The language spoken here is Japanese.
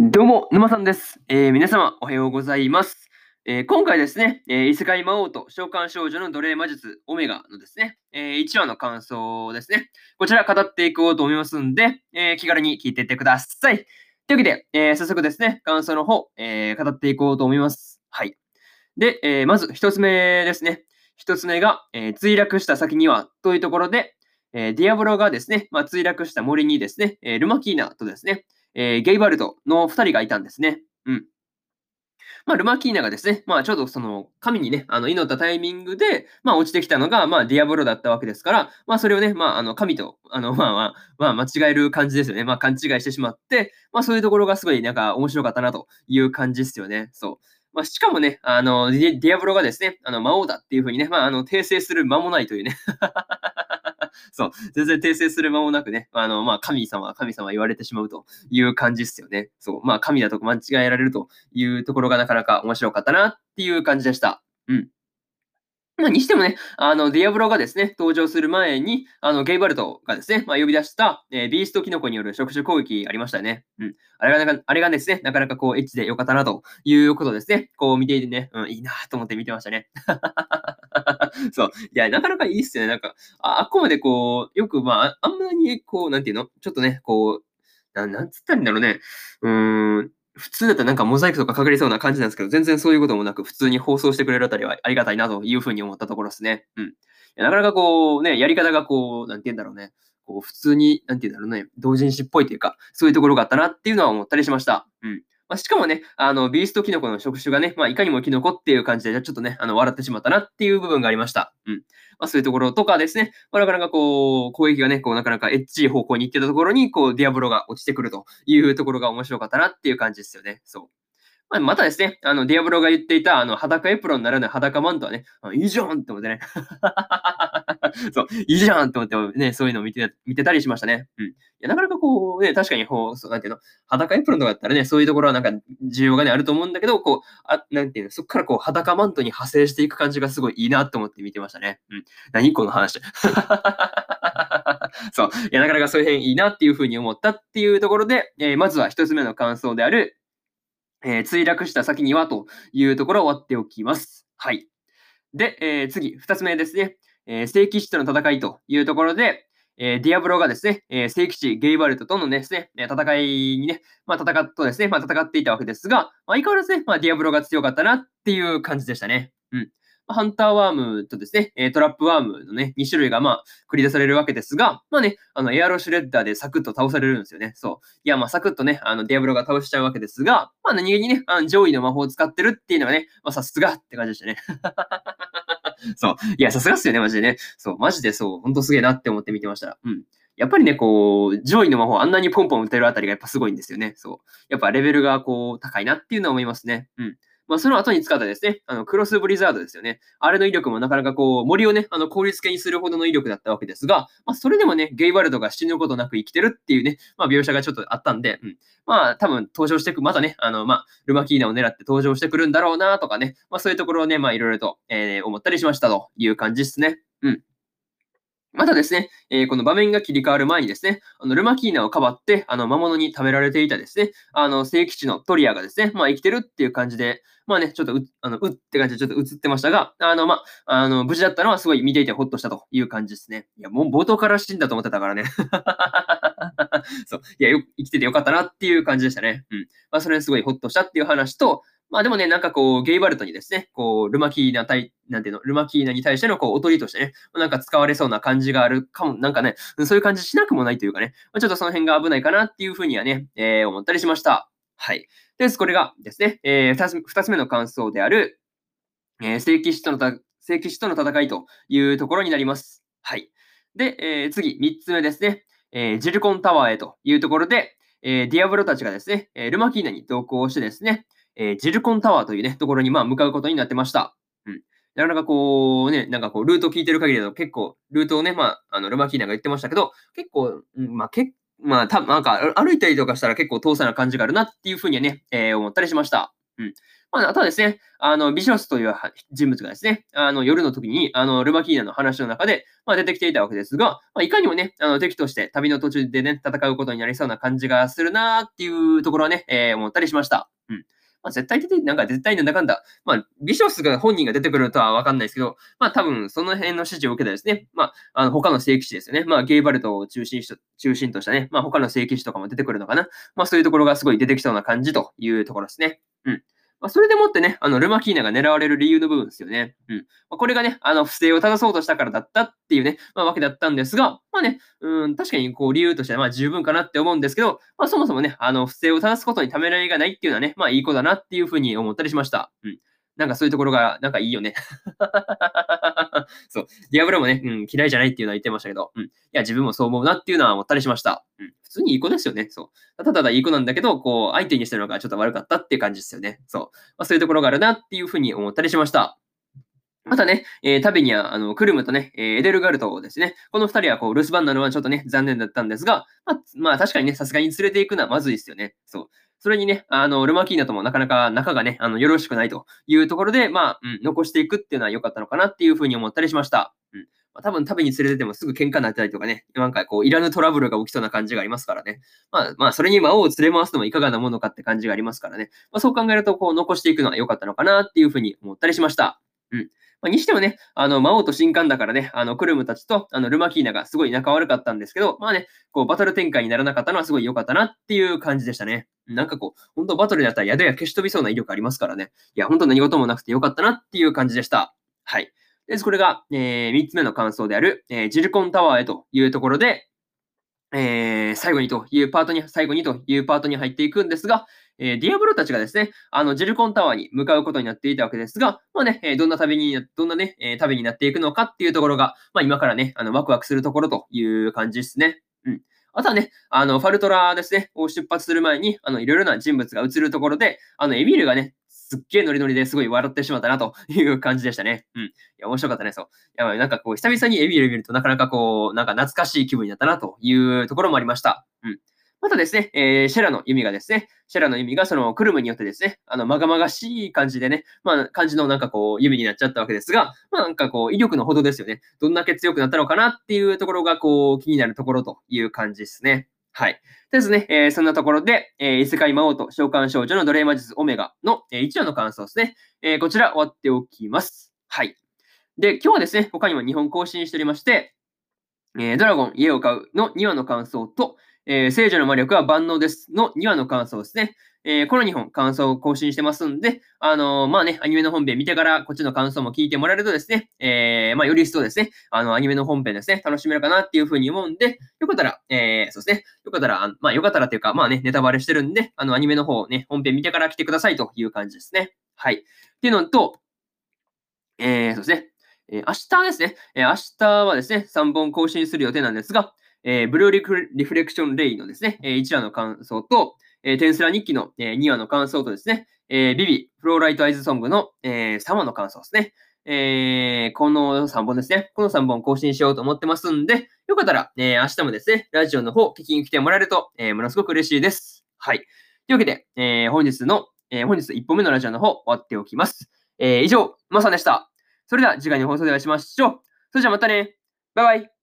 どうも、沼さんです。えー皆様、おはようございます。えー今回ですね、えー異世界魔王と召喚少女の奴隷魔術オメガのですね、え1話の感想ですね。こちら語っていこうと思いますんで、えー気軽に聞いていってください。というわけで、えー早速ですね、感想の方、えー語っていこうと思います。はい。で、えーまず一つ目ですね。一つ目が、えー墜落した先にはというところで、えーディアブロがですね、まあ、墜落した森にですね、えールマキーナとですね、えーゲイバルトの2人がいたんですね。うん。まあ、ルマキーナがですね、まあ、ちょうどその神にね、あの祈ったタイミングで、まあ、落ちてきたのが、まあ、ディアブロだったわけですから、まあ、それをね、まあ、あの神と、あの、まあまあ、まあ、間違える感じですよね。まあ、勘違いしてしまって、まあ、そういうところがすごい、なんか、面白かったなという感じですよね。そう。まあ、しかもね、あの、ディアブロがですね、あの、魔王だっていうふうにね、まあ、あの、訂正する間もないというね。そう、全然訂正する間もなくね、あの、まあ、神様、神様言われてしまうという感じですよね。そう、まあ、神だと間違えられるというところがなかなか面白かったなっていう感じでした。うん。まあ、にしてもね、あの、ディアブロがですね、登場する前に、あの、ゲイバルトがですね、まあ、呼び出した、えービーストキノコによる触手攻撃ありましたよね。うん。あれがなか、あれがですね、なかなかこう、エッチでよかったなということですね。こう見ていてね、うん、いいなと思って見てましたね。そう。いや、なかなかいいっすよね。なんか、ああっこまでこう、よく、まあ、あんまりこう、なんていうの？ちょっとね、こう、ななんつったらいいんだろうね。うーん、普通だったらなんかモザイクとかかかりそうな感じなんですけど、全然そういうこともなく、普通に放送してくれるあたりはありがたいなというふうに思ったところですね。うん。いやなかなかこう、ね、やり方がこう、なんて言うんだろうね。こう、普通に、なんて言うんだろうね、同人誌っぽいというか、そういうところがあったなっていうのは思ったりしました。うん。まあ、しかもね、あの、ビーストキノコの触手がね、まあ、いかにもキノコっていう感じで、ちょっとね、あの、笑ってしまったなっていう部分がありました。うん。まあ、そういうところとかですね、まあ、なかなかこう、攻撃がね、こう、なかなかエッチい方向に行ってたところに、こう、ディアブロが落ちてくるというところが面白かったなっていう感じですよね。そう。まあ、またですね、あの、ディアブロが言っていた、あの、裸エプロンならぬ裸マントはね、いいじゃんって思ってね。そう、いいじゃんって思ってね、そういうのを見て、見てたりしましたね。うん。いや、なかなかこう、ね、確かにこう、そうなんていうの、裸エプロンとかだったらね、そういうところはなんか需要がね、あると思うんだけど、こう、あ、なんていうの、そこからこう、裸マントに派生していく感じがすごいいいなと思って見てましたね。うん。何この話。そう。いや、なかなかそういう辺いいなっていうふうに思ったっていうところで、えーまずは一つ目の感想である、えー墜落した先にはというところを割っておきます。はい。で、えー次、二つ目ですね。えー聖騎士との戦いというところで、えーディアブロがですね、えー聖騎士ゲイバルトとのですね、戦いにね、まあ、戦っとですね、まあ、戦っていたわけですが、まあ、相変わらずね、まあ、ディアブロが強かったなっていう感じでしたね。うん。ハンターワームとですね、トラップワームのね、2種類がまあ繰り出されるわけですが、まあね、あのエアロシュレッダーでサクッと倒されるんですよね。そう。いや、まあサクッとね、あのディアブロが倒しちゃうわけですが、まあ何気にね、あの上位の魔法を使ってるっていうのがね、まあさすがって感じでしたね。そう。いや、さすがっすよね、マジでね。そう、マジでそう、ほんとすげえなって思って見てました。うん。やっぱりね、こう、上位の魔法あんなにポンポン打てるあたりがやっぱすごいんですよね。そう。やっぱレベルがこう、高いなっていうのは思いますね。うん。まあ、その後に使ったですね、あの、クロスブリザードですよね。あれの威力もなかなかこう、森をね、あの、効率化にするほどの威力だったわけですが、まあ、それでもね、ゲイバルドが死ぬことなく生きてるっていうね、まあ、描写がちょっとあったんで、うん。まあ、多分登場してく、またね、あの、まあ、ルマキーナを狙って登場してくるんだろうなとかね、まあ、そういうところをね、まあ、いろいろと、えー思ったりしましたという感じですね。うん。またですね、えーこの場面が切り替わる前にですね、あのルマキーナをかばって、あの魔物に食べられていたですね、あの聖騎士のトリアがですね、まあ生きてるっていう感じで、まあね、ちょっとう、あのうって感じでちょっと映ってましたが、あの、まあ、あの、無事だったのはすごい見ていてほっとしたという感じですね。いや、もう冒頭から死んだと思ってたからね。そう。いや、よ生きててよかったなっていう感じでしたね。うん。まあ、それすごいほっとしたっていう話と、まあでもね、なんかこう、ゲイバルトにですね、こう、ルマキーナ対、なんていうの、ルマキーナに対してのこう、おとりとしてね、なんか使われそうな感じがあるかも、なんかね、そういう感じしなくもないというかね、まあ、ちょっとその辺が危ないかなっていうふうにはね、えー思ったりしました。はい。です、これがですね、えー二つ二つ目の感想である、えー聖騎士とのた聖騎士との戦いというところになります。はい。で、えー次、三つ目ですね、えージルコンタワーへというところで、えーディアブロたちがですね、えールマキーナに同行してですね、えージルコンタワーというね、ところにまあ向かうことになってました。うん。なかなかこうね、なんかこう、ルートを聞いてる限りだと結構、ルートをね、まあ、あの、ルマキーナが言ってましたけど、結構、まあ、けまあ、たなんか、歩いたりとかしたら結構遠さな感じがあるなっていうふうにはね、えー思ったりしました。うん。まあ、あとはですね、あの、ビショスという人物がですね、あの、夜の時に、あの、ルマキーナの話の中で、まあ、出てきていたわけですが、まあ、いかにもね、あの、敵として旅の途中でね、戦うことになりそうな感じがするなっていうところはね、えー、思ったりしました。うん。まあ、絶対出て、なんか絶対なんだかんだ、まあ、ビショスが本人が出てくるとはわかんないですけど、まあ、多分その辺の指示を受けたですね、まあ、あの他の聖騎士ですよね。まあ、ゲイバルトを中心し中心としたね、まあ、他の聖騎士とかも出てくるのかな。まあ、そういうところがすごい出てきそうな感じというところですね。うん。まあ、それでもってね、あの、ルマキーナが狙われる理由の部分ですよね。うん。まあ、これがね、あの、不正を正そうとしたからだったっていうね、まあ、わけだったんですが、まあね、うん、確かにこう、理由としてはまあ十分かなって思うんですけど、まあ、そもそもね、あの、不正を正すことにためらいがないっていうのはね、まあ、いい子だなっていうふうに思ったりしました。うん。なんかそういうところが、なんかいいよね。そう。ディアブロもね、うん、嫌いじゃないっていうのは言ってましたけど、うん。いや、自分もそう思うなっていうのは思ったりしました。うん。普通にいい子ですよね。そう。ただただいい子なんだけど、こう、相手にしてるのがちょっと悪かったっていう感じですよね。そう。まあ、そういうところがあるなっていうふうに思ったりしました。またね、えー、旅には、あの、クルムとね、えー、エデルガルトですね。この二人は、こう、留守番なのはちょっとね、残念だったんですが、まあ、まあ、確かにね、さすがに連れていくのはまずいですよね。そう。それにね、あの、ルマキーナともなかなか仲がね、あの、よろしくないというところで、まあ、うん、残していくっていうのは良かったのかなっていうふうに思ったりしました。うん。まあ、多分食べに連れててもすぐ喧嘩になったりとかね、なんかこう、いらぬトラブルが起きそうな感じがありますからね。まあ、まあ、それに魔王を連れ回すのもいかがなものかって感じがありますからね。まあ、そう考えると、こう、残していくのは良かったのかなっていうふうに思ったりしました。うん。まあ、にしてもね、あの、魔王と新刊だからね、あの、クルムたちと、あの、ルマキーナがすごい仲悪かったんですけど、まあね、こう、バトル展開にならなかったのはすごい良かったなっていう感じでしたね。なんかこう、本当バトルだったら宿や消し飛びそうな威力ありますからね。いや、本当何事もなくて良かったなっていう感じでした。はい。です、これが、えー、3つ目の感想である、えー、ジルコンタワーへというところで、えー、最後にというパートに、最後にというパートに入っていくんですが、えー、ディアブロたちがですね、あの、ジルコンタワーに向かうことになっていたわけですが、まあね、え、どんな旅に、どんなね、え、旅になっていくのかっていうところが、まあ今からね、あの、ワクワクするところという感じですね。うん。あとはね、あの、ファルトラですね、を出発する前に、あの、いろいろな人物が映るところで、あの、エミールがね、すっげえノリノリですごい笑ってしまったなという感じでしたね。うん。いや、面白かったね、そう。いや、なんかこう、久々にエミール見るとなかなかこう、なんか懐かしい気分になったなというところもありました。うん。またですね、えー、シェラの弓がですね、シェラの弓がそのクルムによってですね、あの、まがまがしい感じでね、まあ、感じのなんかこう、弓になっちゃったわけですが、まあ、なんかこう、威力のほどですよね。どんだけ強くなったのかなっていうところが、こう、気になるところという感じですね。はい。ですね、えー、そんなところで、えー、異世界魔王と召喚少女の奴隷魔術オメガの、えー、1話の感想ですね。えー、こちら終わっておきます。はい。で、今日はですね、他にも2本更新しておりまして、えー、ドラゴン家を買うの2話の感想と、えー、聖女の魔力は万能ですの2話の感想ですね。えー、この2本感想を更新してますんで、あのー、まあね、アニメの本編見てからこっちの感想も聞いてもらえるとですね、えー、まあより一層ですね、あの、アニメの本編ですね、楽しめるかなっていうふうに思うんで、よかったら、えー、そうですね、よかったら、まあよかったらっていうか、まあね、ネタバレしてるんで、あの、アニメの方ね、本編見てから来てくださいという感じですね。はい。っていうのと、えー、そうですね、えー、明日ですね、えー、明日はですね、3本更新する予定なんですが、えー、ブルーリフレクションレイのですね、え1話の感想と、えー、テンスラ日記の、え2話の感想とですね、えー、ビビ、フローライトアイズソングの、えー、3話の感想ですね。えー、この3本ですね。この3本更新しようと思ってますんで、よかったら、えー、明日もですね、ラジオの方、聞きに来てもらえると、えー、ものすごく嬉しいです。はい。というわけで、えー、本日の、えー、本日1本目のラジオの方、終わっておきます。えー、以上、まさでした。それでは次回の放送でお会いしましょう。それじゃあまたね。バイバイ。